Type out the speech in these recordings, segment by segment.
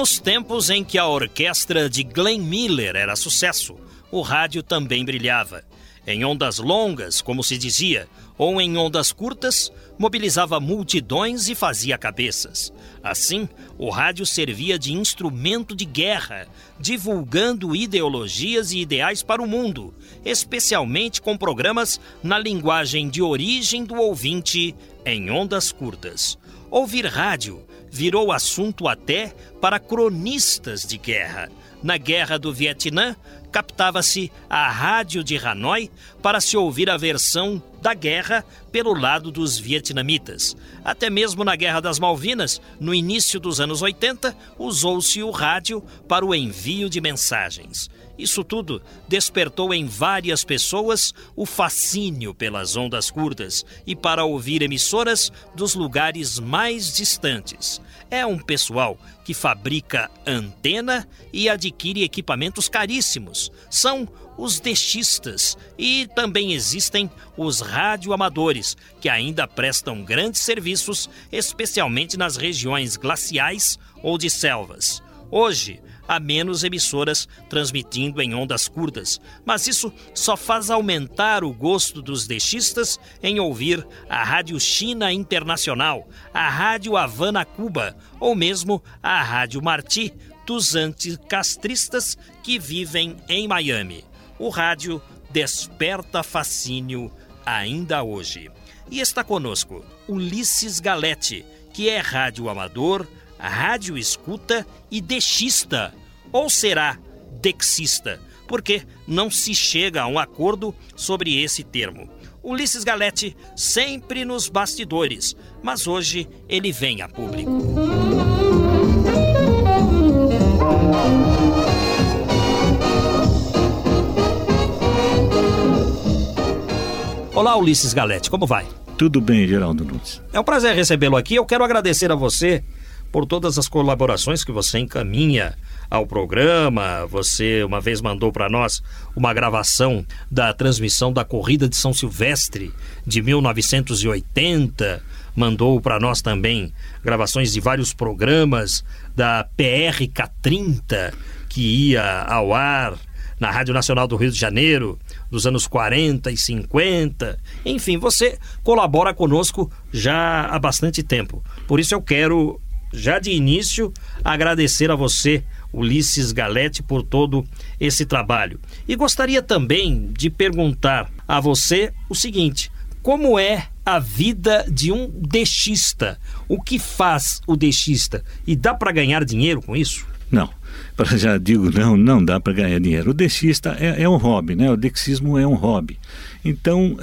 Nos tempos em que a orquestra de Glenn Miller era sucesso, o rádio também brilhava. Em ondas longas, como se dizia, ou em ondas curtas, mobilizava multidões e fazia cabeças. Assim, o rádio servia de instrumento de guerra, divulgando ideologias e ideais para o mundo, especialmente com programas na linguagem de origem do ouvinte em ondas curtas. Ouvir rádio virou assunto até para cronistas de guerra. Na Guerra do Vietnã, captava-se a rádio de Hanoi para se ouvir a versão da guerra pelo lado dos vietnamitas. Até mesmo na Guerra das Malvinas, no início dos anos 80, usou-se o rádio para o envio de mensagens. Isso tudo despertou em várias pessoas o fascínio pelas ondas curtas e para ouvir emissoras dos lugares mais distantes. É um pessoal que fabrica antena e adquire equipamentos caríssimos. São os deixistas e também existem os radioamadores, que ainda prestam grandes serviços, especialmente nas regiões glaciais ou de selvas. Hoje, há menos emissoras transmitindo em ondas curtas, mas isso só faz aumentar o gosto dos deixistas em ouvir a Rádio China Internacional, a Rádio Havana Cuba ou mesmo a Rádio Marti dos anticastristas que vivem em Miami. O rádio desperta fascínio ainda hoje. E está conosco Ulisses Galete, que é rádio amador, rádio escuta e deixista ou será dexista? Porque não se chega a um acordo sobre esse termo. Ulisses Galete sempre nos bastidores, mas hoje ele vem a público. Olá, Ulisses Galete, como vai? Tudo bem, Geraldo Nunes. É um prazer recebê-lo aqui. Eu quero agradecer a você por todas as colaborações que você encaminha ao programa. Você uma vez mandou para nós uma gravação da transmissão da corrida de São Silvestre de 1980. Mandou para nós também gravações de vários programas da PRK30 que ia ao ar na Rádio Nacional do Rio de Janeiro, dos anos 40 e 50. Enfim, você colabora conosco já há bastante tempo. Por isso eu quero, já de início, agradecer a você Ulisses Galete, por todo esse trabalho. E gostaria também de perguntar a você o seguinte: como é a vida de um deixista? O que faz o deixista? E dá para ganhar dinheiro com isso? Não. Já digo, não, não dá para ganhar dinheiro. O deixista é, é, um hobby, né? O dexismo é um hobby. Então,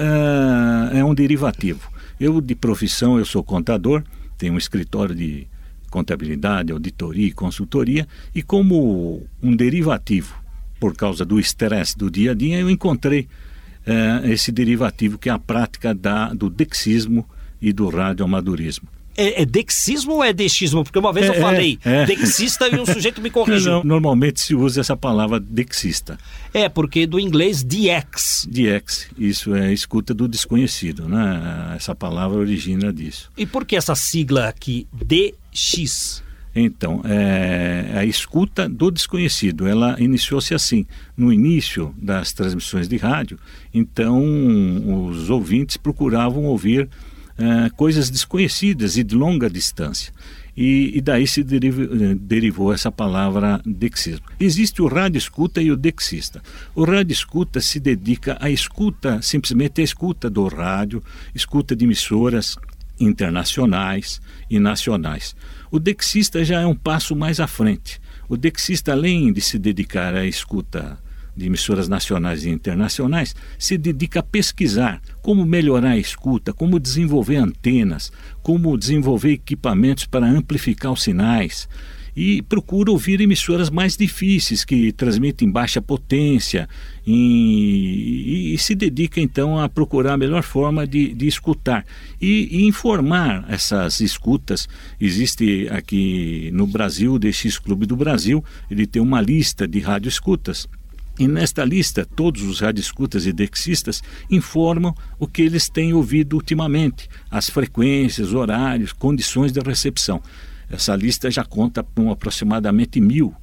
é, é um derivativo. Eu, de profissão, eu sou contador, tenho um escritório de contabilidade, auditoria e consultoria, e como um derivativo, por causa do estresse do dia a dia, eu encontrei eh, esse derivativo que é a prática da, do dexismo e do radioamadorismo. É, é dexismo ou é deixismo? Porque uma vez é, eu falei é, é. dexista e um sujeito me corrigiu. Não, normalmente se usa essa palavra dexista. É, porque do inglês DX. DX, isso é escuta do desconhecido, né? Essa palavra origina disso. E por que essa sigla aqui, DX? Então, é, a escuta do desconhecido, ela iniciou-se assim, no início das transmissões de rádio, então os ouvintes procuravam ouvir uh, coisas desconhecidas e de longa distância. E, e daí se uh, derivou essa palavra dexismo. Existe o rádio escuta e o dexista. O rádio escuta se dedica à escuta, simplesmente à escuta do rádio, escuta de emissoras internacionais e nacionais. O dexista já é um passo mais à frente. O dexista, além de se dedicar à escuta de emissoras nacionais e internacionais, se dedica a pesquisar como melhorar a escuta, como desenvolver antenas, como desenvolver equipamentos para amplificar os sinais e procura ouvir emissoras mais difíceis, que transmitem baixa potência, e, e, e se dedica então a procurar a melhor forma de, de escutar e, e, informar essas escutas. Existe aqui no Brasil o DX Clube do Brasil, ele tem uma lista de rádio escutas. E nesta lista, todos os radioescutas e dexistas informam o que eles têm ouvido ultimamente, as frequências, horários, condições de recepção. Essa lista já conta com aproximadamente mil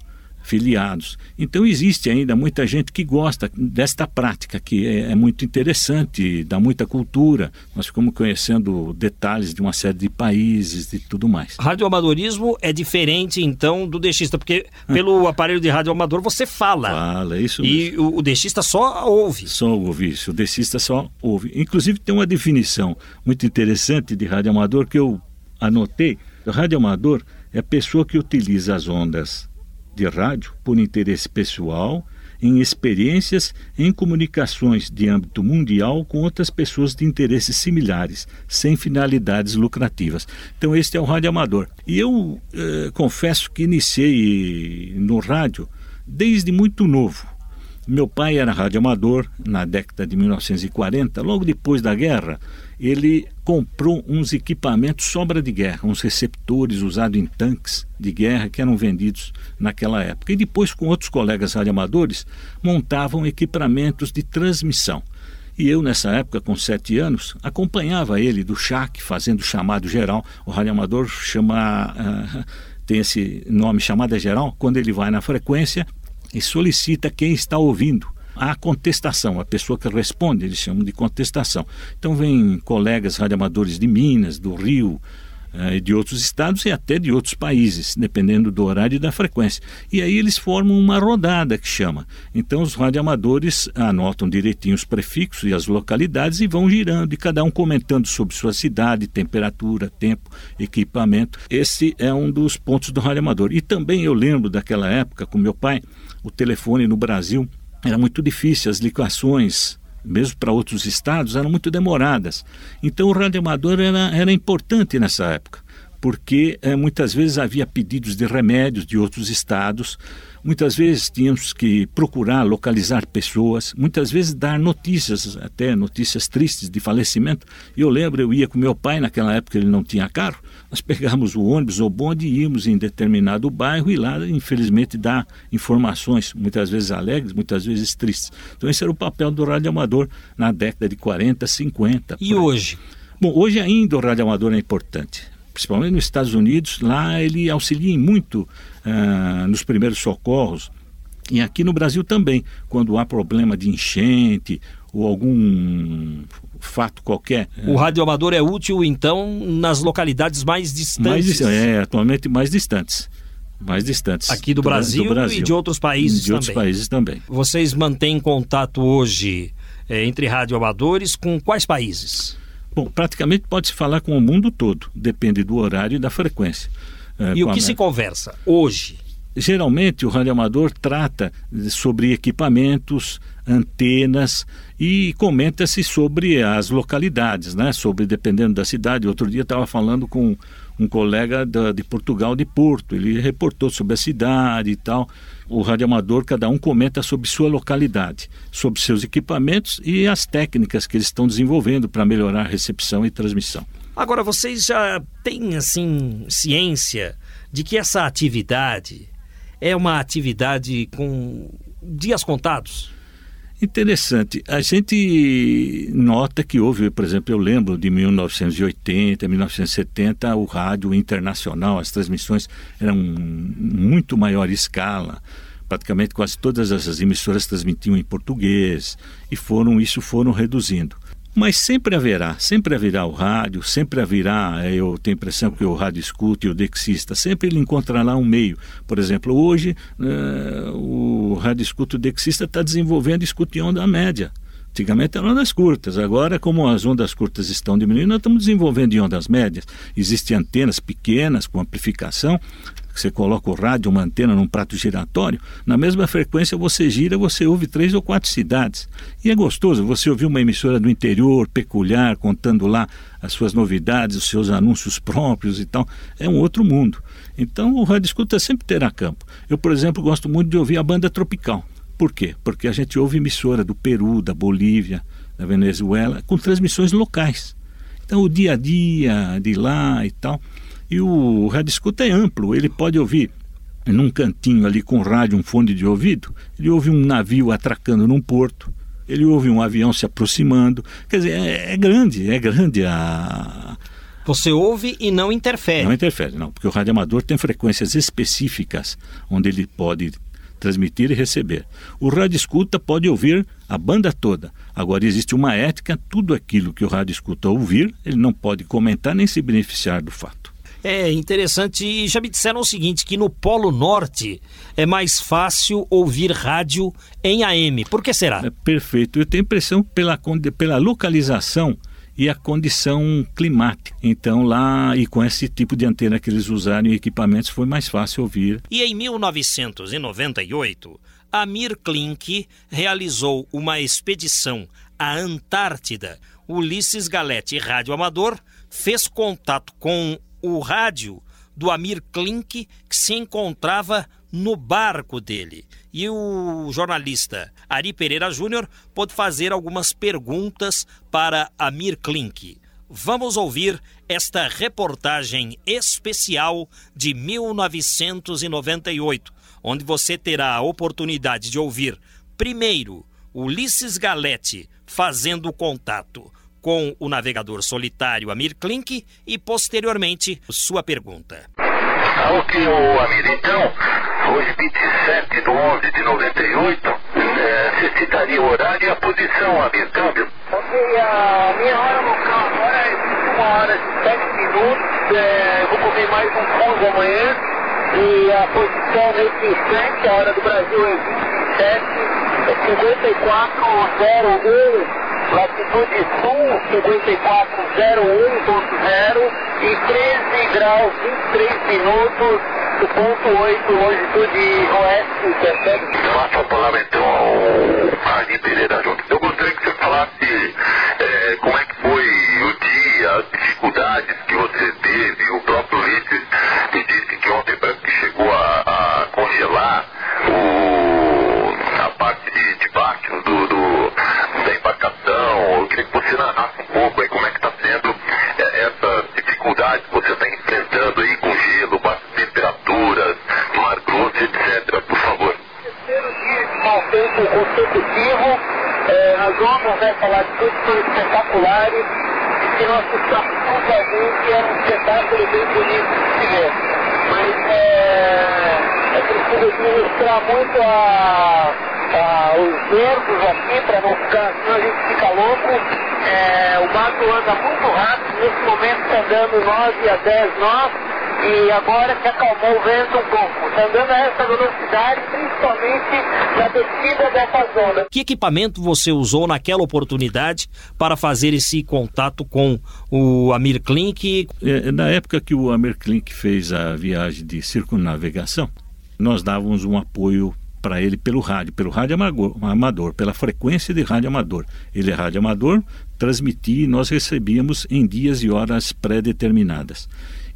filiados. Então existe ainda muita gente que gosta desta prática, que é, é, muito interessante, dá muita cultura. Nós ficamos conhecendo detalhes de uma série de países e tudo mais. Radioamadorismo é diferente, então, do dexista, porque pelo aparelho de radioamador você fala. Fala, isso E mesmo. o, o dexista só ouve. Só ouve isso, o dexista só ouve. Inclusive tem uma definição muito interessante de radioamador que eu anotei o radioamador é a pessoa que utiliza as ondas de rádio por interesse pessoal, em experiências em comunicações de âmbito mundial com outras pessoas de interesses similares, sem finalidades lucrativas. Então, este é o radioamador. E eu eh, confesso que iniciei no rádio desde muito novo. Meu pai era radioamador na década de 1940, logo depois da guerra ele comprou uns equipamentos sobra de guerra, uns receptores usados em tanques de guerra que eram vendidos naquela época. E depois, com outros colegas radioamadores, montavam equipamentos de transmissão. E eu, nessa época, com sete anos, acompanhava ele do CHAC, fazendo chamado geral. O radioamador chama, uh, tem esse nome chamada geral, quando ele vai na frequência e solicita quem está ouvindo a contestação, a pessoa que responde, eles chamam de contestação. Então vem colegas radioamadores de Minas, do Rio, eh, de outros estados e até de outros países, dependendo do horário e da frequência. E aí eles formam uma rodada que chama. Então os radioamadores anotam direitinho os prefixos e as localidades e vão girando, e cada um comentando sobre sua cidade, temperatura, tempo, equipamento. Esse é um dos pontos do radioamador. E também eu lembro daquela época, com meu pai, o telefone no Brasil era muito difícil, as ligações, mesmo para outros estados, eram muito demoradas. Então o radioamador era, era importante nessa época, porque é, muitas vezes havia pedidos de remédios de outros estados Muitas vezes tínhamos que procurar localizar pessoas, muitas vezes dar notícias, até notícias tristes de falecimento. Eu lembro, eu ia com meu pai, naquela época ele não tinha carro, nós pegávamos o ônibus ou bonde e íamos em determinado bairro e lá, infelizmente, dar informações, muitas vezes alegres, muitas vezes tristes. Então esse era o papel do radioamador na década de 40, 50. E hoje? Bom, hoje ainda o radioamador é importante principalmente nos Estados Unidos, lá ele auxilia muito uh, nos primeiros socorros. E aqui no Brasil também, quando há problema de enchente ou algum fato qualquer. O radioamador é útil, então, nas localidades mais distantes? Mais, é, atualmente mais distantes. Mais distantes. Aqui do, do, Brasil, do Brasil, e de outros países de também. outros países também. Vocês mantêm contato hoje é, entre radioamadores com quais países? Bom, praticamente pode-se falar com o mundo todo, depende do horário e da frequência. É, e o que se conversa hoje? Geralmente o radioamador trata sobre equipamentos, antenas e comenta-se sobre as localidades, né? Sobre dependendo da cidade. Outro dia estava falando com um colega da, de Portugal, de Porto. Ele reportou sobre a cidade e tal. O radioamador, cada um comenta sobre sua localidade, sobre seus equipamentos e as técnicas que eles estão desenvolvendo para melhorar a recepção e transmissão. Agora, vocês já têm, assim, ciência de que essa atividade é uma atividade com dias contados? Interessante. A gente nota que houve, por exemplo, eu lembro de 1980, 1970, o rádio internacional, as transmissões eram muito maior escala. Praticamente quase todas essas emissoras transmitiam em português e foram isso foram reduzindo. Mas sempre haverá, sempre haverá o rádio, sempre haverá, eh, eu tenho a impressão que o rádio escuta e o dexista, sempre ele encontrará um meio. Por exemplo, hoje uh, o rádio escuta e o dexista está desenvolvendo escuta em onda média. Antigamente eram ondas curtas, agora, como as ondas curtas estão diminuindo, nós estamos desenvolvendo em ondas médias. Existem antenas pequenas com amplificação você coloca o rádio, uma antena num prato giratório, na mesma frequência você gira, você ouve três ou quatro cidades. E é gostoso você ouvir uma emissora do interior, peculiar, contando lá as suas novidades, os seus anúncios próprios e tal. É um outro mundo. Então o rádio escuta sempre terá campo. Eu, por exemplo, gosto muito de ouvir a banda tropical. Por quê? Porque a gente ouve emissora do Peru, da Bolívia, da Venezuela, com transmissões locais. Então o dia a dia de lá e tal. E o rádio escuta é amplo, ele pode ouvir num cantinho ali com rádio, um fone de ouvido, ele ouve um navio atracando num porto, ele ouve um avião se aproximando. Quer dizer, é, é grande, é grande a. Você ouve e não interfere. Não interfere, não, porque o rádio amador tem frequências específicas onde ele pode transmitir e receber. O rádio escuta pode ouvir a banda toda. Agora existe uma ética, tudo aquilo que o rádio escuta ouvir, ele não pode comentar nem se beneficiar do fato. É interessante, e já me disseram o seguinte, que no Polo Norte é mais fácil ouvir rádio em AM. Por que será? É perfeito. Eu tenho impressão pela, pela localização e a condição climática. Então lá e com esse tipo de antena que eles usaram e equipamentos foi mais fácil ouvir. E em 1998, Amir Klink realizou uma expedição à Antártida. Ulisses Galete, rádio amador, fez contato com o rádio do Amir Klink, que se encontrava no barco dele. E o jornalista Ari Pereira Júnior pôde fazer algumas perguntas para Amir Klink. Vamos ouvir esta reportagem especial de 1998, onde você terá a oportunidade de ouvir, primeiro, Ulisses Galete fazendo contato com o navegador solitário Amir Klink e, posteriormente, sua pergunta. Ok, o Amir, então, hoje 27 de 11 de 98, é, você citaria o horário e a posição, Amir, câmbio? Ok, a minha hora local agora é 1 hora e 7 minutos, é, vou comer mais um fuso amanhã, e a posição nesse instante, a hora do Brasil é 27, é 5401 latitude sul 5401.0 e 13 graus 23 minutos do ponto 8, longitude oeste, percebe? Faça a palavra então ao Arne Pereira Junto. Eu gostaria que você falasse é, como é que foi o dia, as dificuldades que você teve, o próprio Ulisses me disse que ontem parece que chegou a, a congelar o, a parte de, de baixo do, do, da embarcação. Eu queria que você narrasse um pouco aí como é que está sendo é, essa dificuldade que você está enfrentando aí com gelo, baixas temperaturas, mar grosso, etc. Por favor. Terceiro dia de mau tempo consecutivo, as ondas vai falar de coisas que foram espetaculares, e que nós totalmente é um espetáculo bem bonito de se ver. Mas é, é preciso administrar muito a, a, os nervos aqui para não ficar, senão a gente fica louco. É, o mato anda muito rápido, nesse momento está andando 9 a 10 nós, e agora se acalmou o vento um pouco. Está andando a essa velocidade, principalmente na descida dessa zona. Que equipamento você usou naquela oportunidade para fazer esse contato com o Amir Klink? É, na época que o Amir Klink fez a viagem de circunnavegação, nós dávamos um apoio para ele pelo rádio, pelo rádio amador, pela frequência de rádio amador. Ele é rádio amador, transmitia e nós recebíamos em dias e horas pré-determinadas.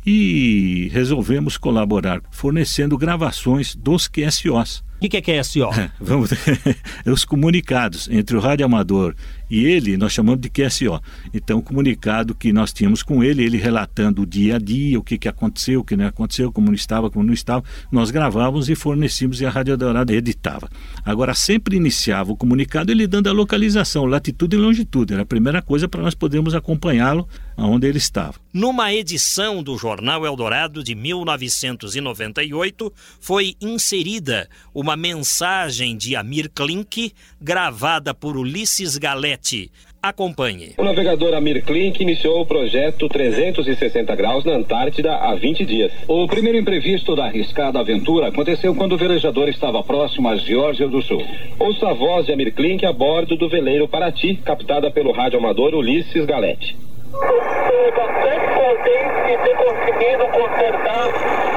E resolvemos colaborar fornecendo gravações dos QSOs. O que, que é QSO? Vamos, os comunicados entre o rádio amador e ele, nós chamamos de QSO. Então, o comunicado que nós tínhamos com ele, ele relatando o dia a dia, o que, que aconteceu, o que não aconteceu, como não estava, como não estava, nós gravávamos e fornecíamos e a Rádio Dourada editava. Agora, sempre iniciava o comunicado ele dando a localização, latitude e longitude. Era a primeira coisa para nós podermos acompanhá-lo aonde ele estava. Numa edição do Jornal Eldorado de 1998, foi inserida uma mensagem de Amir Klink, gravada por Ulisses Galete. Acompanhe. O navegador Amir Klink iniciou o projeto 360 graus na Antártida há 20 dias. O primeiro imprevisto da arriscada aventura aconteceu quando o velejador estava próximo à Geórgia do Sul. Ouça a voz de Amir Klink a bordo do veleiro Paraty, captada pelo rádio amador Ulisses Galete. Estou bastante contente de ter conseguido consertar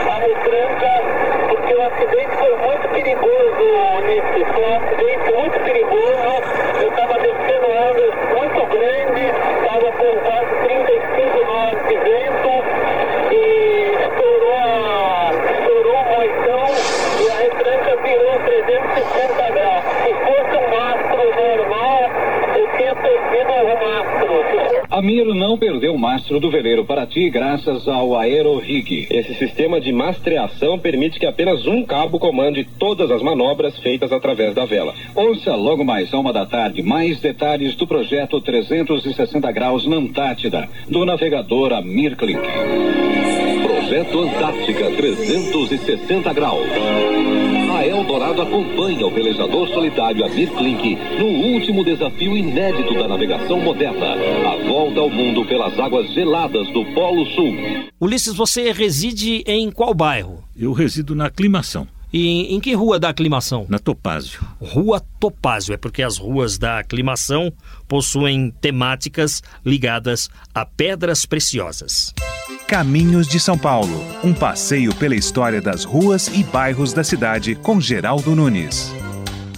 a retranca, porque o acidente foi muito perigoso, Ulisses. Foi um acidente muito perigoso. Eu estava descendo ondas muito grandes, estava com quase 35 nós de vento e estourou, a, estourou o moitão e a retranca virou 360 graus. Se fosse um mastro normal, eu tinha perdido o mastro. A Mir não perdeu o mastro do veleiro Paraty graças ao aerorig. Esse sistema de mastreação permite que apenas um cabo comande todas as manobras feitas através da vela. Ouça logo mais a uma da tarde mais detalhes do projeto 360 graus na Antártida, do navegador Amir Klink. Projeto Antártica 360 graus. A Eldorado acompanha o velejador solitário Amir Klink no último desafio inédito da navegação moderna, a volta ao mundo pelas águas geladas do Polo Sul. Ulisses, você reside em qual bairro? Eu resido na aclimação, E em que rua da aclimação? na Topázio. Rua Topázio, é porque as ruas da aclimação possuem temáticas ligadas a pedras preciosas. Caminhos de São Paulo, um passeio pela história das ruas e bairros da cidade com Geraldo Nunes.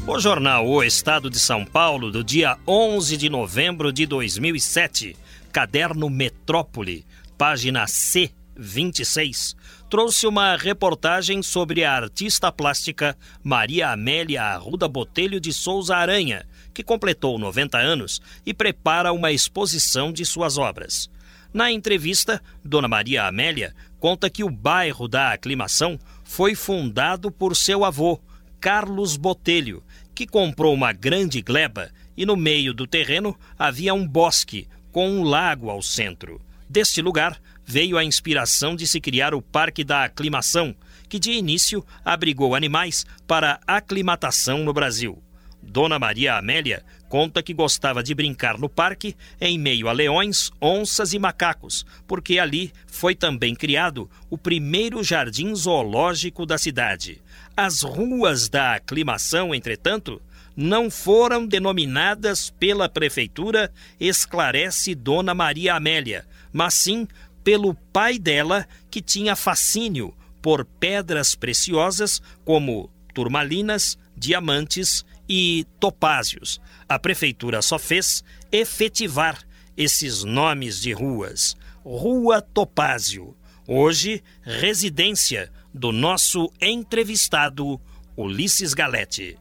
O jornal O Estado de São Paulo, do dia 11 de novembro de 2007, caderno Metrópole, página C26, trouxe uma reportagem sobre a artista plástica Maria Amélia Arruda Botelho de Souza Aranha, que completou 90 anos e prepara uma exposição de suas obras. Na entrevista, Dona Maria Amélia conta que o bairro da Aclimação foi fundado por seu avô, Carlos Botelho, que comprou uma grande gleba e no meio do terreno havia um bosque com um lago ao centro. Deste lugar veio a inspiração de se criar o Parque da Aclimação, que de início abrigou animais para aclimatação no Brasil. Dona Maria Amélia conta que gostava de brincar no parque em meio a leões, onças e macacos, porque ali foi também criado o primeiro jardim zoológico da cidade. As ruas da aclimação, entretanto, não foram denominadas pela prefeitura, esclarece Dona Maria Amélia, mas sim pelo pai dela, que tinha fascínio por pedras preciosas como turmalinas, diamantes e topázios. A prefeitura só fez efetivar esses nomes de ruas. Rua Topázio, hoje residência do nosso entrevistado Ulisses Galete.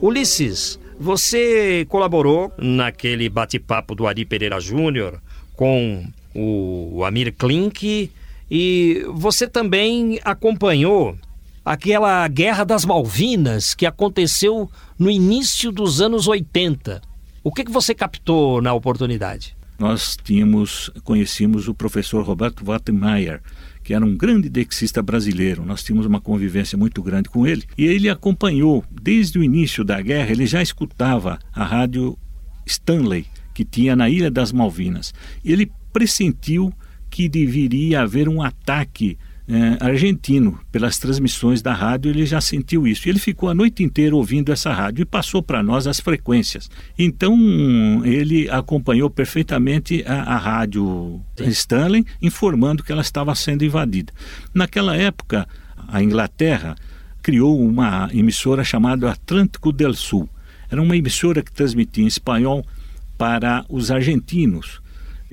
Ulisses, você colaborou naquele bate-papo do Ari Pereira Júnior com o Amir Klink e você também acompanhou aquela Guerra das Malvinas que aconteceu no início dos anos 80. O que, que você captou na oportunidade? Nós tínhamos, conhecíamos o professor Roberto Wattemeyer, que era um grande dexista brasileiro. Nós tínhamos uma convivência muito grande com ele. E ele acompanhou, desde o início da guerra, ele já escutava a rádio Stanley, que tinha na Ilha das Malvinas. Ele pressentiu que deveria haver um ataque eh, argentino pelas transmissões da rádio, ele já sentiu isso. Ele ficou a noite inteira ouvindo essa rádio e passou para nós as frequências. Então ele acompanhou perfeitamente a, a rádio Stanley, informando que ela estava sendo invadida. Naquela época, a Inglaterra criou uma emissora chamada Atlântico del Sul. Era uma emissora que transmitia em espanhol para os argentinos.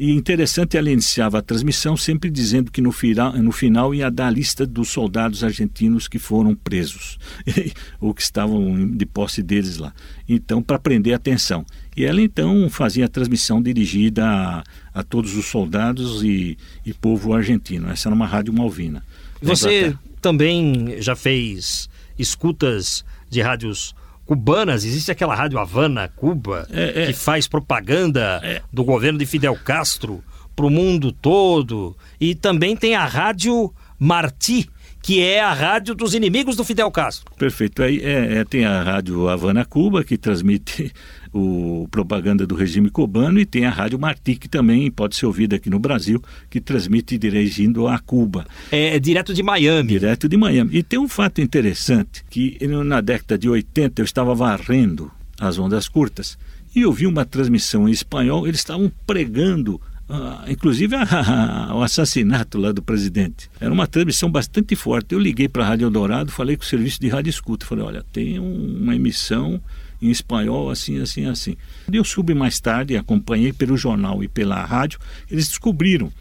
E interessante, ela iniciava a transmissão sempre dizendo que no final, no final ia dar a lista dos soldados argentinos que foram presos, ou que estavam de posse deles lá. Então, para prender a atenção. E ela então fazia a transmissão dirigida a, a todos os soldados e, e povo argentino. Essa era uma rádio malvina. Você também já fez escutas de rádios cubanas, existe aquela rádio Havana, Cuba, É, é. que faz propaganda do governo de Fidel Castro para o mundo todo. E também tem a rádio Marti, que é a rádio dos inimigos do Fidel Castro. Perfeito. Aí é, é, tem a rádio Havana Cuba, que transmite o propaganda do regime cubano e tem a Rádio Martí, que também pode ser ouvida aqui no Brasil, que transmite dirigindo a Cuba. É, é direto de Miami. Direto de Miami. E tem um fato interessante, que na década de 80 eu estava varrendo as ondas curtas e eu vi uma transmissão em espanhol, eles estavam pregando Uh, inclusive a, a, o assassinato lá do presidente. Era uma transmissão bastante forte. Eu liguei para a Rádio Eldorado, falei com o serviço de rádio escuta. Falei, olha, tem um, uma emissão em espanhol, assim, assim, assim. Eu subi mais tarde, acompanhei pelo jornal e pela rádio, eles descobriram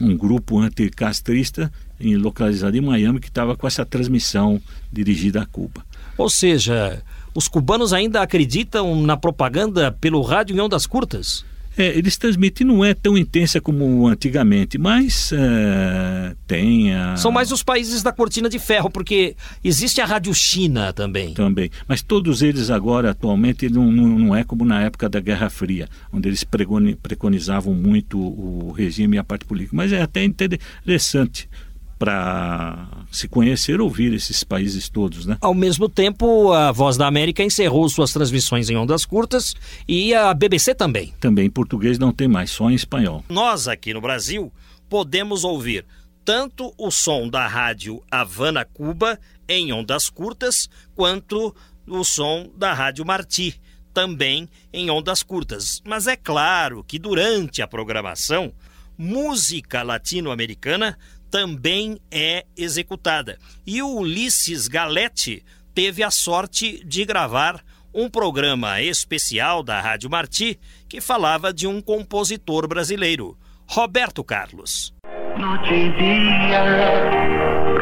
um grupo anticastrista localizado em Miami que estava com essa transmissão dirigida a Cuba. Ou seja, os cubanos ainda acreditam na propaganda pelo rádio em ondas curtas? É, eles transmitem, não é tão intensa como antigamente, mas é, tem a... São mais os países da cortina de ferro, porque existe a Rádio China também. Também, mas todos eles agora, atualmente, não, não, não é como na época da Guerra Fria, onde eles preconizavam muito o regime e a parte política. Mas é até interessante para se conhecer, ouvir esses países todos, né? Ao mesmo tempo, a Voz da América encerrou suas transmissões em ondas curtas e a BBC também. Também em português não tem mais, só em espanhol. Nós aqui no Brasil podemos ouvir tanto o som da rádio Havana Cuba em ondas curtas, quanto o som da rádio Marti também em ondas curtas. Mas é claro que durante a programação, música latino-americana também é executada. E o Ulisses Galete teve a sorte de gravar um programa especial da Rádio Marti que falava de um compositor brasileiro, Roberto Carlos.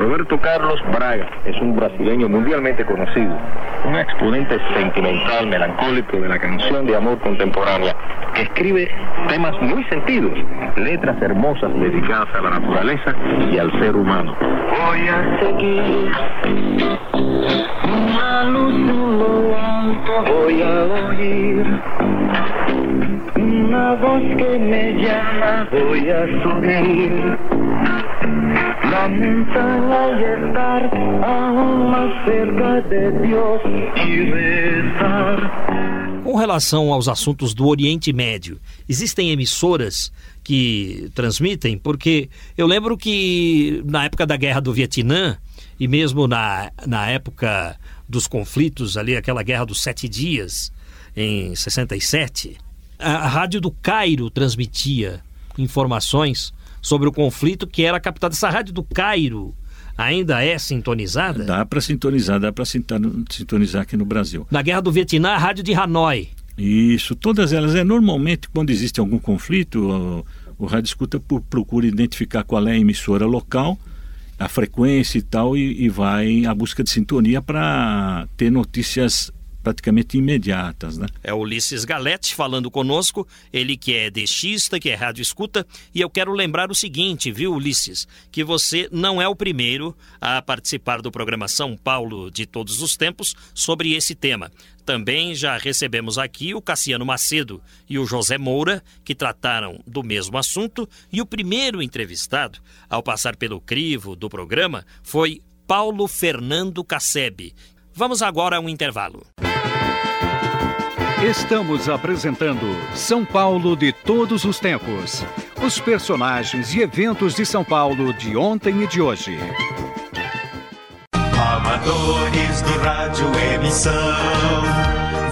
Roberto Carlos Braga es un brasileño mundialmente conocido, un exponente sentimental, melancólico de la canción de amor contemporánea, que escribe temas muy sentidos, letras hermosas dedicadas a la naturaleza y al ser humano. Voy a seguir. Una luz en voy a oír una voz que me llama, voy a subir. Lamenta estar aún cerca de y rezar. Com relação aos assuntos do Oriente Médio, existem emissoras que transmitem? Porque eu lembro que na época da Guerra do Vietnã e mesmo na, na época dos conflitos ali, aquela Guerra dos Sete Dias, em 67, a, rádio do Cairo transmitia informações sobre o conflito que era captada. Essa rádio do Cairo ainda é sintonizada? Dá para sintonizar, dá para sintonizar aqui no Brasil. Na Guerra do Vietnã, a rádio de Hanoi. Isso, todas elas. É normalmente quando existe algum conflito, o, o rádio escuta procura identificar qual é a emissora local, a frequência e tal, e, e vai à busca de sintonia para ter notícias praticamente imediatas. Né? É Ulisses Galete falando conosco, ele que é deixista, que é rádio escuta, e eu quero lembrar o seguinte, viu, Ulisses, que você não é o primeiro a participar do programa São Paulo de todos os tempos sobre esse tema. Também já recebemos aqui o Cassiano Macedo e o José Moura, que trataram do mesmo assunto, e o primeiro entrevistado, ao passar pelo crivo do programa, foi Paulo Fernando Cassebe. Vamos agora a um intervalo. Estamos apresentando São Paulo de todos os tempos. Os personagens e eventos de São Paulo de ontem e de hoje. Amadores do rádio emissão,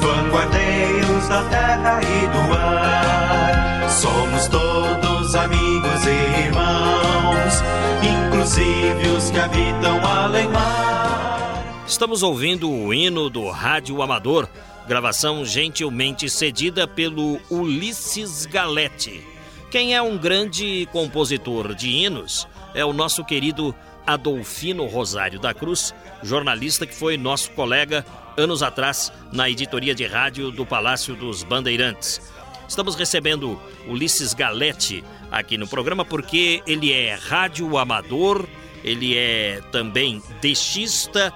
vanguardeiros da terra e do ar. Somos todos amigos e irmãos, inclusive os que habitam além mar. Estamos ouvindo o hino do Rádio Amador Gravação gentilmente cedida pelo Ulisses Galete. Quem é um grande compositor de hinos é o nosso querido Adolfino Rosário da Cruz, jornalista que foi nosso colega anos atrás na editoria de rádio do Palácio dos Bandeirantes. Estamos recebendo Ulisses Galete aqui no programa porque ele é rádio amador, ele é também deixista,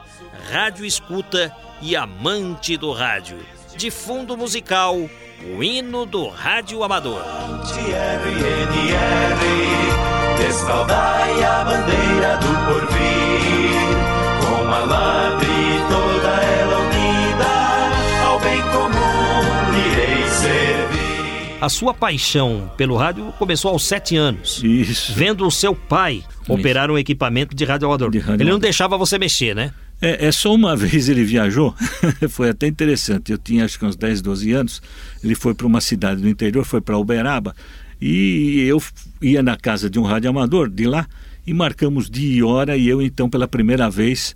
rádio escuta e amante do rádio. De fundo musical, o hino do rádio amador. Desfaldai a bandeira do porvir, com a toda ela unida, ao bem comum irei a sua paixão pelo rádio começou aos sete anos. Isso. Vendo o seu pai Isso. operar um equipamento de rádio amador. Ele não deixava você mexer, né? É, é, só uma vez ele viajou, foi até interessante. Eu tinha acho que uns 10, 12 anos. Ele foi para uma cidade do interior, foi para Uberaba. E eu ia na casa de um rádio amador de lá e marcamos dia e hora. E eu, então, pela primeira vez,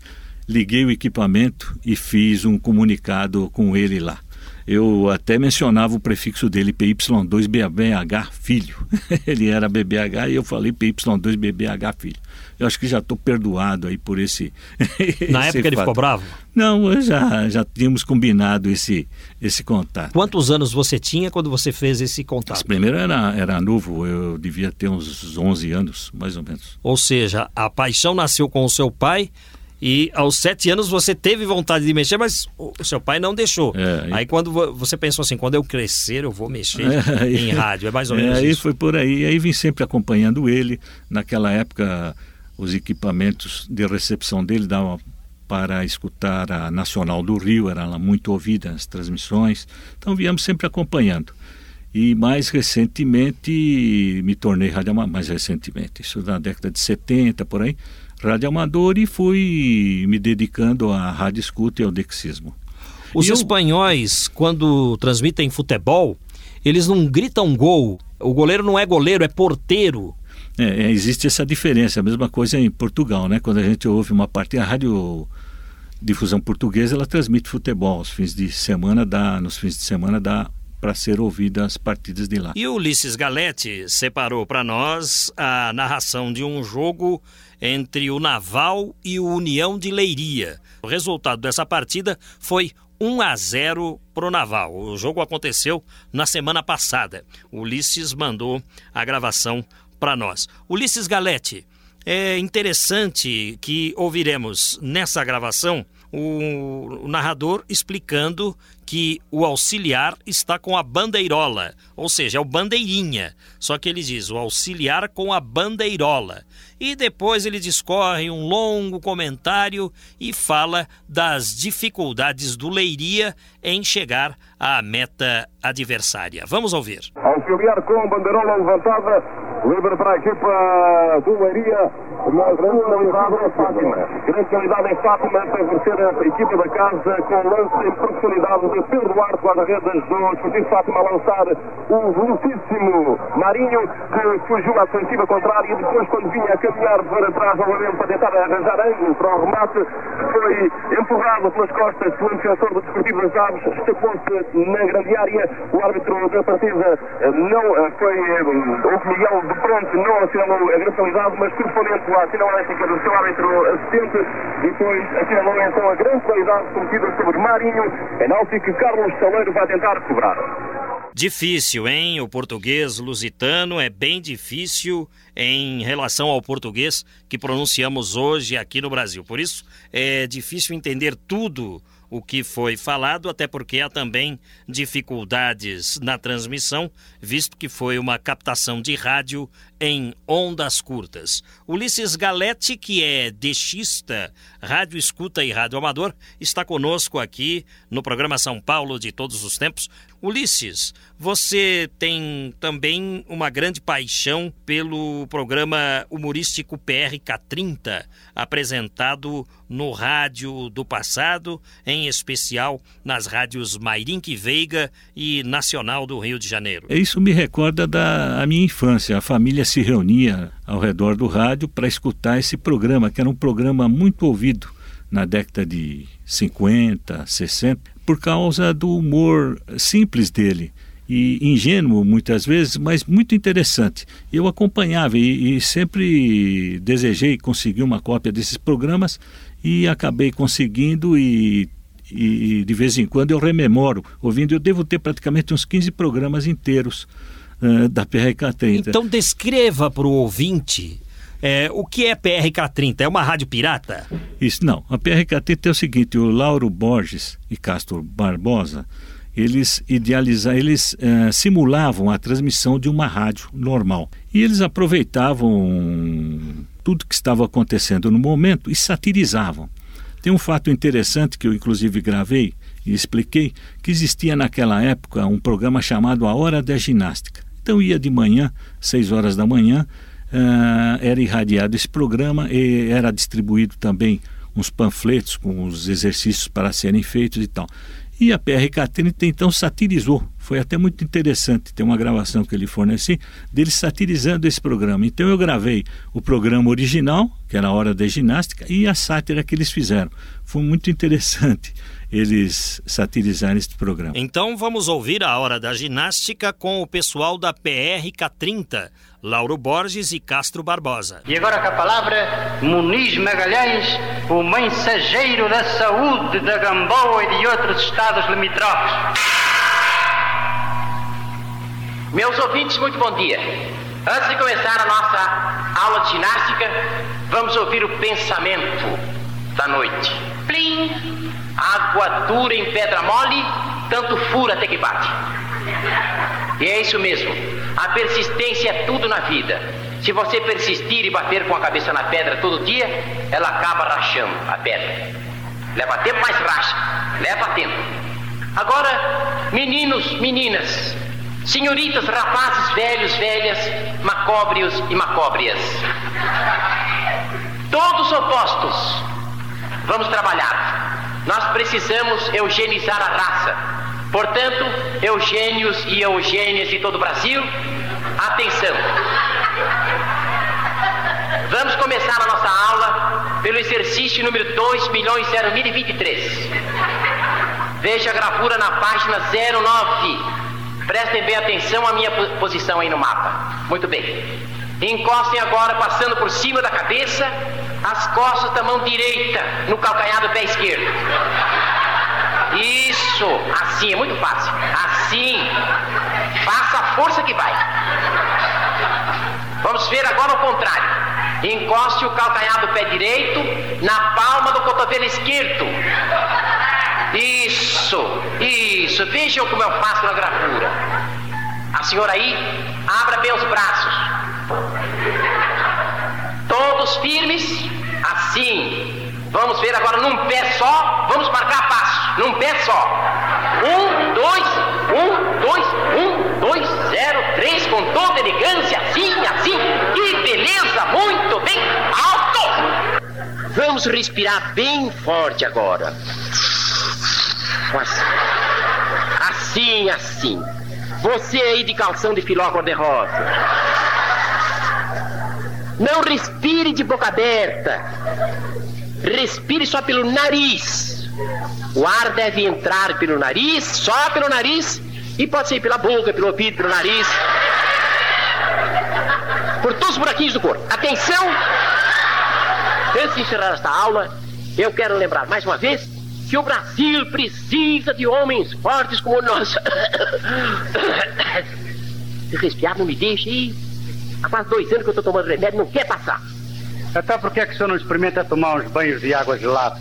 liguei o equipamento e fiz um comunicado com ele lá eu até mencionava o prefixo dele, PY2BBH filho. Ele era BBH e eu falei PY2BBH filho. Eu acho que já estou perdoado aí por esse. Na esse época fato. ele ficou bravo? Não, já, já tínhamos combinado esse, esse contato. Quantos anos você tinha quando você fez esse contato? Esse primeiro era, era novo, eu devia ter uns 11 anos, mais ou menos. Ou seja, a paixão nasceu com o seu pai, e aos sete anos você teve vontade de mexer, mas o seu pai não deixou. É, aí quando você pensou assim, quando eu crescer eu vou mexer é, em rádio, é mais ou menos é, aí isso. foi por aí. Aí vim sempre acompanhando ele. Naquela época os equipamentos de recepção dele davam para escutar a Nacional do Rio, era lá muito ouvida as transmissões. Então viemos sempre acompanhando. E mais recentemente me tornei rádio mais recentemente, isso na década de 70 por aí, rádio amador e fui me dedicando à rádio escuta e ao dexismo. Os e espanhóis, eu... quando transmitem futebol, eles não gritam gol. O goleiro não é goleiro, é porteiro. É, é, existe essa diferença. A mesma coisa em Portugal, né? Quando a gente ouve uma partida, a rádio difusão portuguesa, ela transmite futebol. Aos fins de semana dá, nos fins de semana dá para ser ouvidas as partidas de lá. E Ulisses Galete separou para nós a narração de um jogo entre o Naval e o União de Leiria. O resultado dessa partida foi 1 a 0 para o Naval. O jogo aconteceu na semana passada. Ulisses mandou a gravação para nós. Ulisses Galete, é interessante que ouviremos nessa gravação o, narrador explicando que o auxiliar está com a bandeirola, ou seja, é o bandeirinha. Só que ele diz o auxiliar com a bandeirola. E depois ele discorre um longo comentário e fala das dificuldades do Leiria em chegar à meta adversária. Vamos ouvir. Auxiliar com bandeirola levantada, livre para a equipa do Leiria. Uma grande qualidade em Fátima. Grande qualidade em Fátima para vencer a equipa da casa com lance em profundidade de Pedro Duarte, guarda-redes do Esportivo Fátima, a lançar o velocíssimo Marinho, que fugiu à ofensiva contrária e depois, quando vinha a caminhar para trás novamente para tentar arranjar ângulo para o remate, foi empurrado pelas costas pelo defensor do Desportivo das Aves, estacou-se na grande área. O árbitro da partida não foi. Eh, o Miguel de pronto não assinalou a gratuidade, mas correspondente à sinalética do seu árbitro assistente, depois assinalou então a grande qualidade cometida sobre Marinho, penalti que Carlos Saleiro vai tentar cobrar. Difícil, hein? O português lusitano é bem difícil em relação ao português que pronunciamos hoje aqui no Brasil. Por isso, é difícil entender tudo o que foi falado, até porque há também dificuldades na transmissão, visto que foi uma captação de rádio em ondas curtas. Ulisses Galete, que é deixista, rádio escuta e rádio amador, está conosco aqui no programa São Paulo de todos os tempos. Ulisses, você tem também uma grande paixão pelo programa humorístico PRK30, apresentado no rádio do passado, em especial nas rádios Mairink Veiga e Nacional do Rio de Janeiro. Isso me recorda da minha infância. A família se reunia ao redor do rádio para escutar esse programa, que era um programa muito ouvido na década de 50, 60, por causa do humor simples dele e ingênuo muitas vezes, mas muito interessante. Eu acompanhava e, e, sempre desejei conseguir uma cópia desses programas e acabei conseguindo e, e de vez em quando eu rememoro, ouvindo, eu devo ter praticamente uns 15 programas inteiros uh, da PRK30. Então descreva para o ouvinte é, o que é PRK30? É uma rádio pirata? Isso não. A PRK30 é o seguinte: o Lauro Borges e Castro Barbosa eles idealizavam, eles uh, simulavam a transmissão de uma rádio normal e eles aproveitavam tudo que estava acontecendo no momento e satirizavam. Tem um fato interessante que eu inclusive gravei e expliquei que existia naquela época um programa chamado A Hora da Ginástica. Então ia de manhã, seis horas da manhã, uh, era irradiado esse programa e era distribuído também uns panfletos com os exercícios para serem feitos e tal. E a PRK-30 então satirizou. Foi até muito interessante. Tem uma gravação que ele fornece dele satirizando esse programa. Então eu gravei o programa original, que era a Hora da Ginástica, e a sátira que eles fizeram. Foi muito interessante eles satirizarem este programa. Então vamos ouvir a Hora da Ginástica com o pessoal da PRK-30, Lauro Borges e Castro Barbosa. E agora com a palavra, Muniz Magalhães, o mensageiro da saúde da Gamboa e de outros estados limítrofes. Meus ouvintes, muito bom dia. Antes de começar a nossa aula de ginástica, vamos ouvir o pensamento da noite. Plim! Água dura em pedra mole, tanto fura até que bate. E é isso mesmo. A persistência é tudo na vida. Se você persistir e bater com a cabeça na pedra todo dia, ela acaba rachando a pedra. Leva tempo, mas racha. Leva tempo. Agora, meninos, meninas, senhoritas, rapazes, velhos, velhas, macóbrios e macóbrias. Todos opostos. Vamos trabalhar. Nós precisamos eugenizar a raça. Portanto, Eugênios e Eugênias de todo o Brasil, atenção! Vamos começar a nossa aula pelo exercício número 2 milhões 0.023. Veja a gravura na página 09. Prestem bem atenção à minha posição aí no mapa. Muito bem. Encostem agora, passando por cima da cabeça, as costas da mão direita no calcanhar do pé esquerdo. Isso, assim, é muito fácil. Assim, faça a força que vai. Vamos ver agora o contrário. Encoste o calcanhar do pé direito na palma do cotovelo esquerdo. Isso, isso. Vejam como eu faço na gravura. A senhora aí, abra bem os braços. Todos firmes, assim. Vamos ver agora num pé só, vamos marcar passo, num pé só. Um, dois, um, dois, um, dois, zero, três, com toda elegância, assim, assim. Que beleza, muito bem, alto! Vamos respirar bem forte agora. Assim, assim. Você aí de calção de filó cor-de-rosa. Não respire de boca aberta. Respire só pelo nariz. O ar deve entrar pelo nariz, só pelo nariz, e pode ser pela boca, pelo ouvido, pelo nariz. Por todos os buraquinhos do corpo. Atenção! Antes de encerrar esta aula, eu quero lembrar mais uma vez que o Brasil precisa de homens fortes como nós. Respirar, não me deixe aí. Há quase dois anos que eu estou tomando remédio, não quer passar. Então por que, é que o senhor não experimenta tomar uns banhos de água gelada?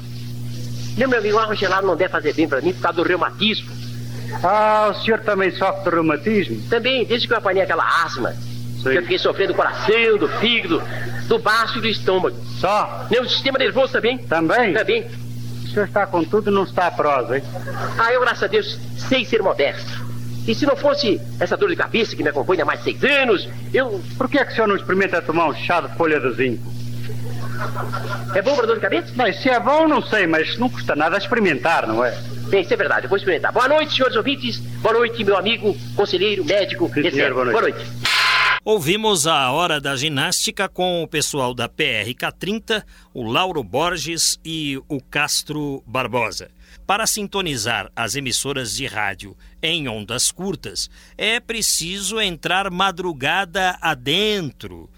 Não, meu amigo, água gelada não deve fazer bem para mim por causa do reumatismo. Ah, o senhor também sofre de reumatismo? Também, desde que eu apanhei aquela asma. Sim. Eu fiquei sofrendo do coração, do fígado, do baço e do estômago. Só? Meu sistema nervoso também. Também? Também. O senhor está com tudo e não está a prosa, hein? Ah, eu, graças a Deus, sei ser modesto. E se não fosse essa dor de cabeça que me acompanha há mais de seis anos, eu. Por que, é que o senhor não experimenta tomar um chá de folha do zinco? É bom para dor de cabeça? Mas se é bom, não sei, mas não custa nada experimentar, não é? Bem, isso é verdade, eu vou experimentar. Boa noite, senhores ouvintes. Boa noite, meu amigo, conselheiro, médico, Sim, senhor, boa noite. Boa noite. Ouvimos a Hora da Ginástica com o pessoal da PRK-30, o Lauro Borges e o Castro Barbosa. Para sintonizar as emissoras de rádio em ondas curtas, é preciso entrar madrugada adentro,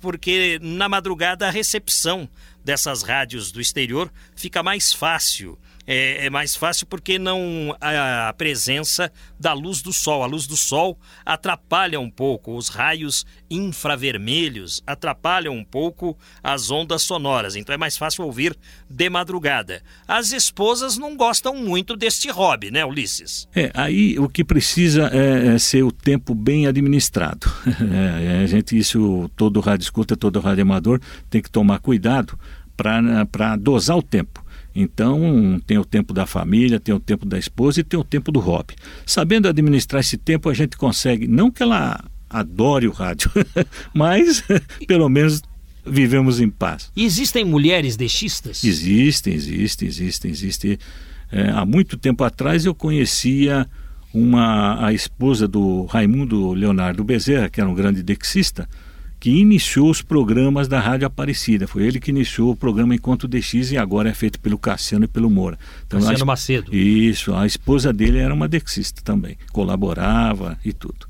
porque na madrugada a recepção dessas rádios do exterior fica mais fácil é, é, mais fácil porque não a, a, presença da luz do sol. A luz do sol atrapalha um pouco os raios infravermelhos, atrapalha um pouco as ondas sonoras. Então é mais fácil ouvir de madrugada. As esposas não gostam muito deste hobby, né, Ulisses? É, aí o que precisa é, é ser o tempo bem administrado. É, a gente, isso, todo rádio escuta, todo rádio amador tem que tomar cuidado para dosar o tempo. Então, tem o tempo da família, tem o tempo da esposa e tem o tempo do hobby. Sabendo administrar esse tempo, a gente consegue, não que ela adore o rádio, mas pelo menos vivemos em paz. E existem mulheres deixistas? Existem, existem, existem, existem. É, há muito tempo atrás eu conhecia uma a esposa do Raimundo Leonardo Bezerra, que era um grande dexista, que iniciou os programas da Rádio Aparecida. Foi ele que iniciou o programa Encontro DX e agora é feito pelo Cassiano e pelo Moura. Então, Cassiano a, Macedo. Isso, a esposa dele era uma dexista também, colaborava e tudo.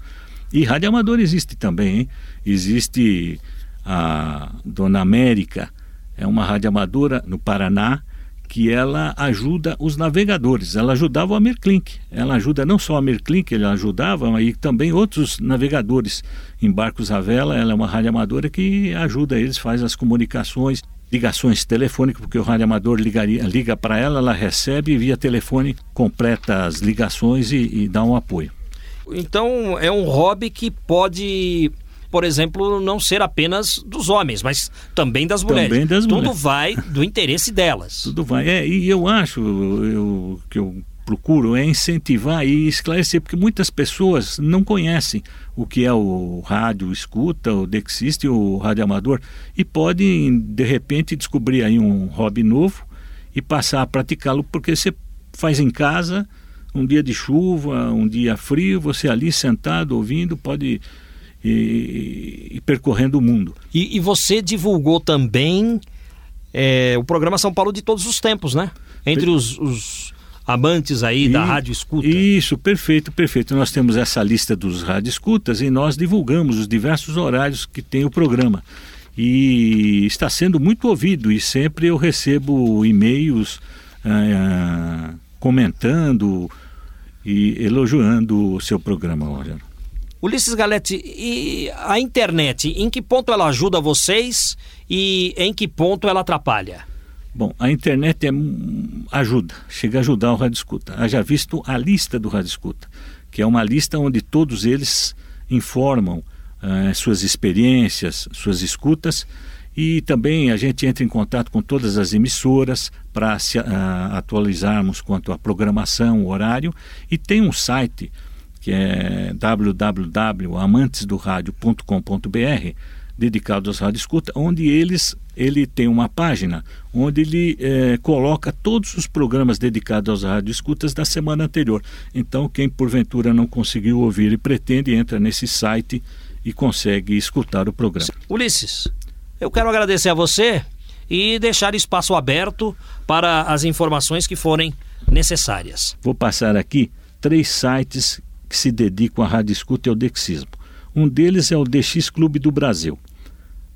E rádio amador existe também, hein? Existe a Dona América, é uma rádio amadora no Paraná, que ela ajuda os navegadores. Ela ajudava o Amerclink. Ela ajuda não só o Amerclink, ela ajudava, mas também outros navegadores em barcos à vela. Ela é uma rádio amadora que ajuda eles, faz as comunicações, ligações telefônicas, porque o rádio amador ligaria, liga para ela, ela recebe via telefone, completa as ligações e, e dá um apoio. Então é um hobby que pode por exemplo, não ser apenas dos homens, mas também das mulheres. Também das Tudo mulheres. vai do interesse delas. Tudo vai. É, e eu acho eu, que eu procuro é incentivar e esclarecer, porque muitas pessoas não conhecem o que é o rádio escuta, o dexista e o rádio amador, e podem, de repente, descobrir aí um hobby novo e passar a praticá-lo, porque você faz em casa, um dia de chuva, um dia frio, você ali sentado ouvindo, pode e, e percorrendo o mundo. E, e você divulgou também é, o programa São Paulo de todos os tempos, né? Entre os, os amantes aí e, da rádio escuta. Isso, perfeito, perfeito. Nós temos essa lista dos rádio escutas e nós divulgamos os diversos horários que tem o programa. E está sendo muito ouvido e sempre eu recebo e-mails ah, comentando e elogiando o seu programa, Rogério. Ulisses Galete, e a internet, em que ponto ela ajuda vocês e em que ponto ela atrapalha? Bom, a internet é, ajuda, chega a ajudar o Rádio Escuta. Haja visto a lista do Rádio Escuta, que é uma lista onde todos eles informam uh, suas experiências, suas escutas e também a gente entra em contato com todas as emissoras para se uh, atualizarmos quanto à programação, o horário e tem um site que é www.amantesdoradio.com.br, dedicado aos rádio escuta, onde eles ele tem uma página onde ele é, coloca todos os programas dedicados aos rádio escutas da semana anterior. Então, quem porventura não conseguiu ouvir e pretende, entra nesse site e consegue escutar o programa. Ulisses, eu quero agradecer a você e deixar espaço aberto para as informações que forem necessárias. Vou passar aqui três sites que se dedicam à rádio escuta e ao dexismo. Um deles é o DX Clube do Brasil,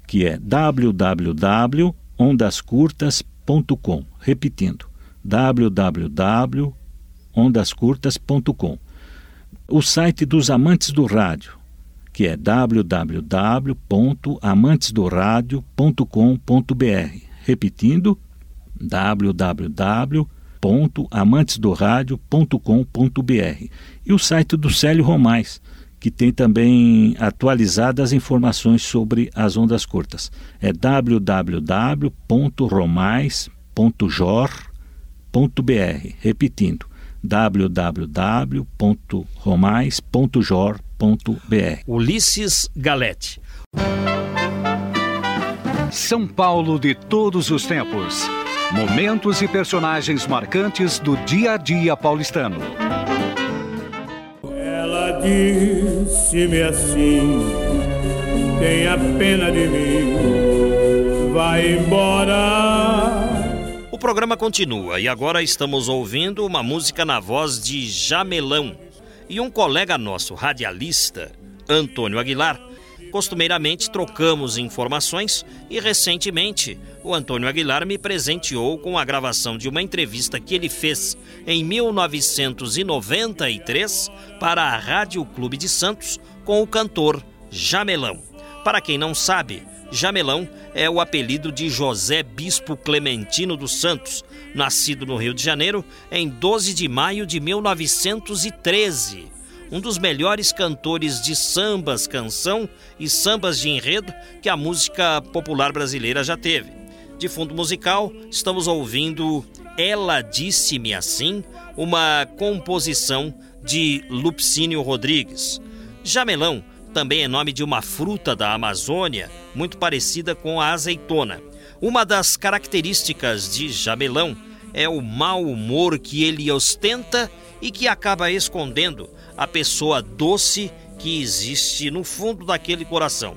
que é www.ondascurtas.com. Repetindo, www.ondascurtas.com. O site dos amantes do rádio, que é www.amantesdoradio.com.br. Repetindo, www www.amantesdoradio.com.br e o site do Célio Romais, que tem também atualizadas informações sobre as ondas curtas. É www.romais.jor.br. Repetindo, www.romais.jor.br. Ulisses Galete. São Paulo de todos os tempos. Momentos e personagens marcantes do dia a dia paulistano. Ela disse-me assim: tenha pena de mim, vai embora. O programa continua e agora estamos ouvindo uma música na voz de Jamelão. E um colega nosso, radialista, Antônio Aguilar, Costumeiramente trocamos informações e recentemente o Antônio Aguilar me presenteou com a gravação de uma entrevista que ele fez em 1993 para a Rádio Clube de Santos com o cantor Jamelão. Para quem não sabe, Jamelão é o apelido de José Bispo Clementino dos Santos, nascido no Rio de Janeiro em 12 de maio de 1913 um dos melhores cantores de sambas, canção e sambas de enredo que a música popular brasileira já teve. De fundo musical, estamos ouvindo Ela Disse-me Assim, uma composição de Lupcínio Rodrigues. Jamelão também é nome de uma fruta da Amazônia, muito parecida com a azeitona. Uma das características de Jamelão é o mau humor que ele ostenta e que acaba escondendo a pessoa doce que existe no fundo daquele coração.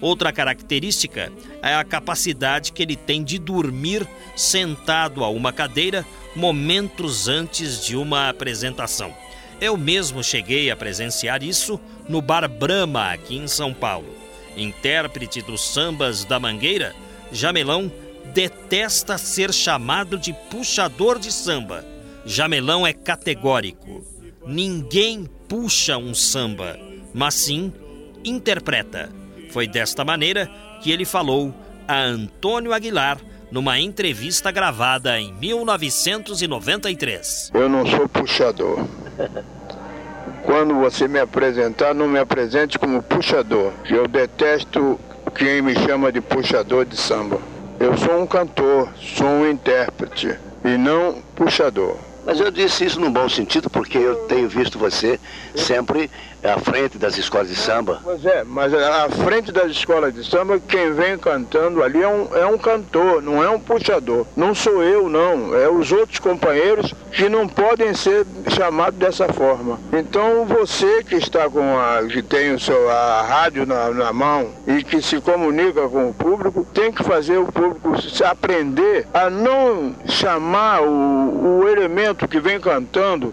Outra característica é a capacidade que ele tem de dormir sentado a uma cadeira momentos antes de uma apresentação. Eu mesmo cheguei a presenciar isso no Bar Brahma, aqui em São Paulo. Intérprete dos sambas da Mangueira, Jamelão detesta ser chamado de puxador de samba. Jamelão é categórico. Ninguém puxa um samba, mas sim interpreta. Foi desta maneira que ele falou a Antônio Aguilar numa entrevista gravada em 1993. Eu não sou puxador. Quando você me apresentar, não me apresente como puxador. Eu detesto quem me chama de puxador de samba. Eu sou um cantor, sou um intérprete e não puxador. Mas eu disse isso no bom sentido, porque eu tenho visto você sempre à frente das escolas de samba. Pois é, mas à frente das escolas de samba, quem vem cantando ali é um, é um cantor, não é um puxador. Não sou eu, não. É os outros companheiros que não podem ser chamados dessa forma. Então você que está com a. que tem o seu, a rádio na, na mão e que se comunica com o público, tem que fazer o público aprender a não chamar o, o elemento que vem cantando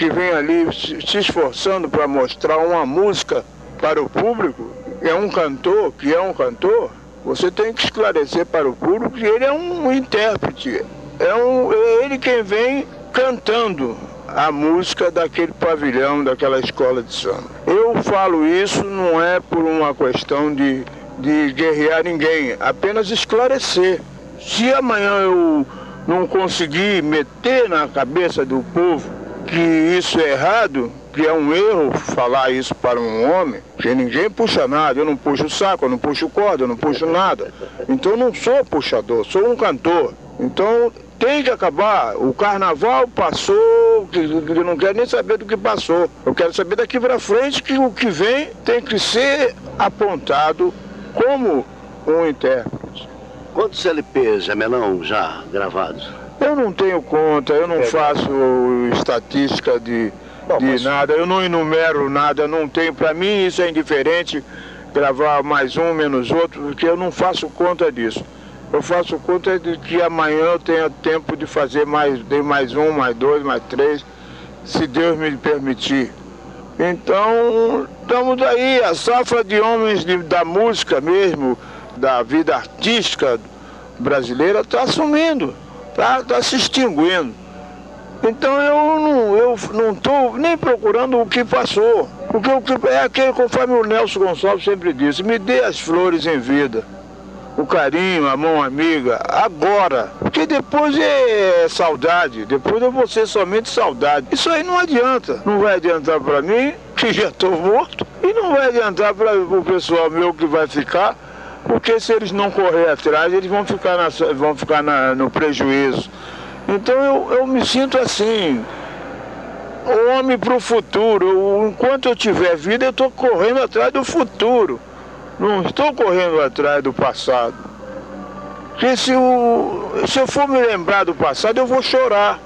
que vem ali se esforçando para mostrar uma música para o público, é um cantor, que é um cantor, você tem que esclarecer para o público que ele é um intérprete. É, um, é ele quem vem cantando a música daquele pavilhão, daquela escola de samba. Eu falo isso não é por uma questão de, de guerrear ninguém, apenas esclarecer. Se amanhã eu não conseguir meter na cabeça do povo que isso é errado, que é um erro falar isso para um homem, que ninguém puxa nada, eu não puxo o saco, eu não puxo corda, eu não puxo nada. Então eu não sou puxador, sou um cantor. Então tem que acabar. O carnaval passou, que não quero nem saber do que passou. Eu quero saber daqui para frente que o que vem tem que ser apontado como um intérprete. Quantos LPs, Jamelão, já gravados? Eu não tenho conta, eu não é, faço estatística de, Bom, de mas... nada, eu não enumero nada, não tenho. Para mim isso é indiferente, gravar mais um, menos outro, porque eu não faço conta disso. Eu faço conta de que amanhã eu tenha tempo de fazer mais, de mais um, mais dois, mais três, se Deus me permitir. Então, estamos aí, a safra de homens de, da música mesmo, da vida artística brasileira, está sumindo está tá se extinguindo. Então eu não eu não estou nem procurando o que passou. Porque o que é aquele, conforme o Nelson Gonçalves sempre disse, me dê as flores em vida. O carinho, a mão amiga, agora. Porque depois é saudade, depois eu vou ser somente saudade. Isso aí não adianta. Não vai adiantar para mim, que já estou morto, e não vai adiantar para o pessoal meu que vai ficar porque se eles não correr atrás, eles vão ficar, na, vão ficar na, no prejuízo. Então eu, eu me sinto assim, homem para o futuro. Eu, enquanto eu tiver vida, eu estou correndo atrás do futuro. Não estou correndo atrás do passado. Porque se, o, se eu for me lembrar do passado, eu vou chorar.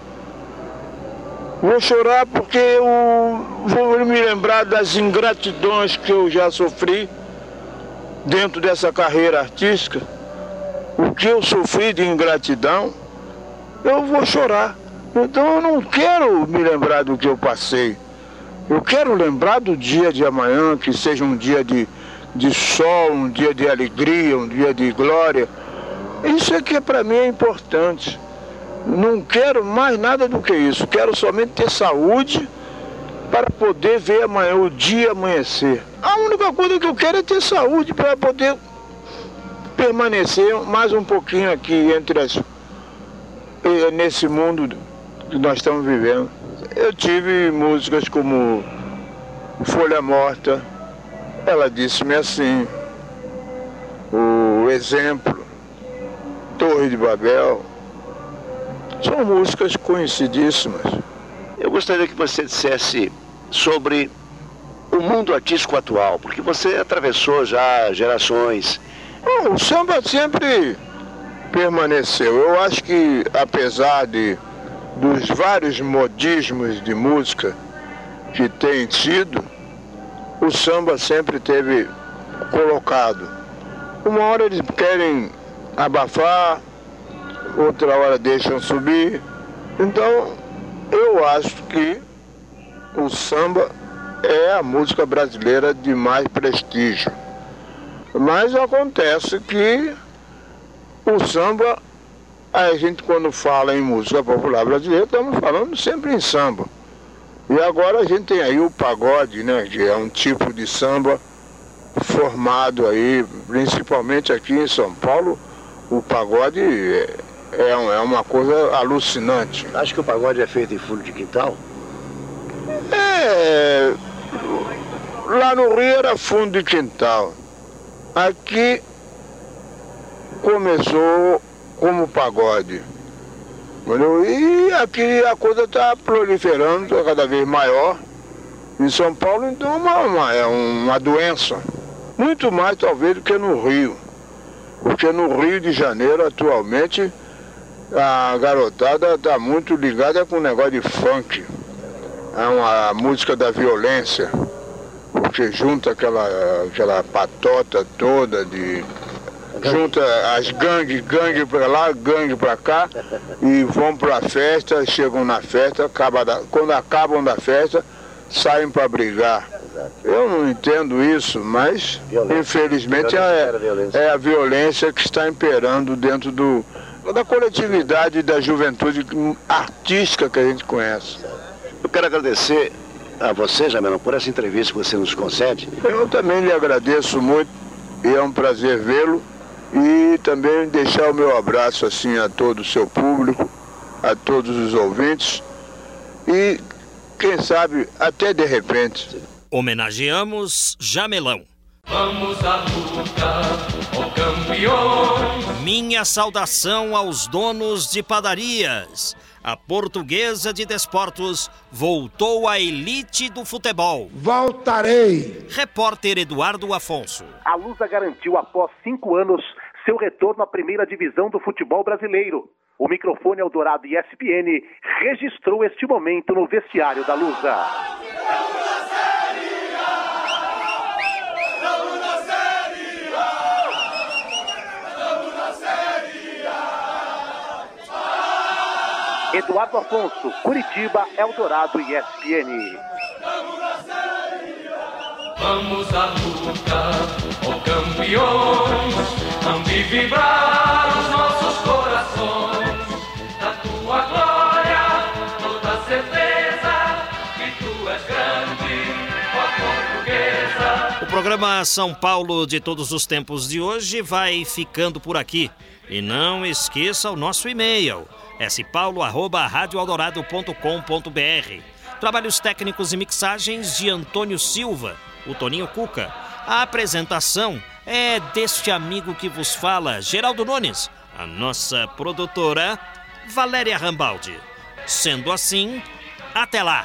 Vou chorar porque eu vou me lembrar das ingratidões que eu já sofri dentro dessa carreira artística, o que eu sofri de ingratidão, eu vou chorar. Então eu não quero me lembrar do que eu passei. Eu quero lembrar do dia de amanhã, que seja um dia de, de sol, um dia de alegria, um dia de glória. Isso é que para mim é importante. Não quero mais nada do que isso. Quero somente ter saúde para poder ver amanhã, o dia amanhecer. A única coisa que eu quero é ter saúde para poder permanecer mais um pouquinho aqui entre as, eh, nesse mundo que nós estamos vivendo. Eu tive músicas como Folha Morta, ela disse-me assim, o exemplo, Torre de Babel, São músicas conhecidíssimas. Eu gostaria que você dissesse sobre o mundo artístico atual, porque você atravessou já gerações. o samba sempre permaneceu. Eu acho que apesar de dos vários modismos de música que tem tido, o samba sempre teve colocado. Uma hora eles querem abafar, outra hora deixam subir. Então, eu acho que o samba é a música brasileira de mais prestígio. Mas acontece que o samba, a gente quando fala em música popular brasileira, estamos falando sempre em samba. E agora a gente tem aí o pagode, né, que é um tipo de samba formado aí, principalmente aqui em São Paulo, o pagode é, é, é uma coisa alucinante. Acho que o pagode é feito em fundo de quintal? É. Lá no Rio era fundo de quintal. Aqui começou como pagode. Entendeu? E aqui a coisa está proliferando, está cada vez maior. Em São Paulo, então, é uma, uma, é uma doença. Muito mais, talvez, do que no Rio. Porque no Rio de Janeiro, atualmente, a garotada está muito ligada com o negócio de funk. É uma música da violência. Porque junta aquela, aquela patota toda de junta as gangues, gangue para lá, gangue para cá, e vão para a festa, chegam na festa, acaba da, quando acabam da festa, saem para brigar. Eu não entendo isso, mas violência. infelizmente é, é, a violência que está imperando dentro do, da coletividade da juventude artística que a gente conhece. Eu quero agradecer a você, Jamilão, por essa entrevista que você nos concede. Eu também lhe agradeço muito e é um prazer vê-lo e também deixar o meu abraço assim a todo o seu público, a todos os ouvintes e quem sabe até de repente. Homenageamos Jamelão. Vamos à luta, ó campeões. Minha saudação aos donos de padarias. A portuguesa de desportos voltou à elite do futebol. Voltarei. Repórter Eduardo Afonso. A Lusa garantiu após cinco anos seu retorno à primeira divisão do futebol brasileiro. O microfone Eldorado ESPN registrou este momento no vestiário da Lusa. Eduardo Afonso, Curitiba, Eldorado e ESPN. Vamos à luta, ó campeões, onde vibrar os nossos corações. Programa São Paulo de todos os tempos de hoje vai ficando por aqui. E não esqueça o nosso e-mail spaulo.radioaldorado.com.br. Trabalhos técnicos e mixagens de Antônio Silva, o Toninho Cuca. A apresentação é deste amigo que vos fala, Geraldo Nunes. A nossa produtora, Valéria Rambaldi. Sendo assim, até lá!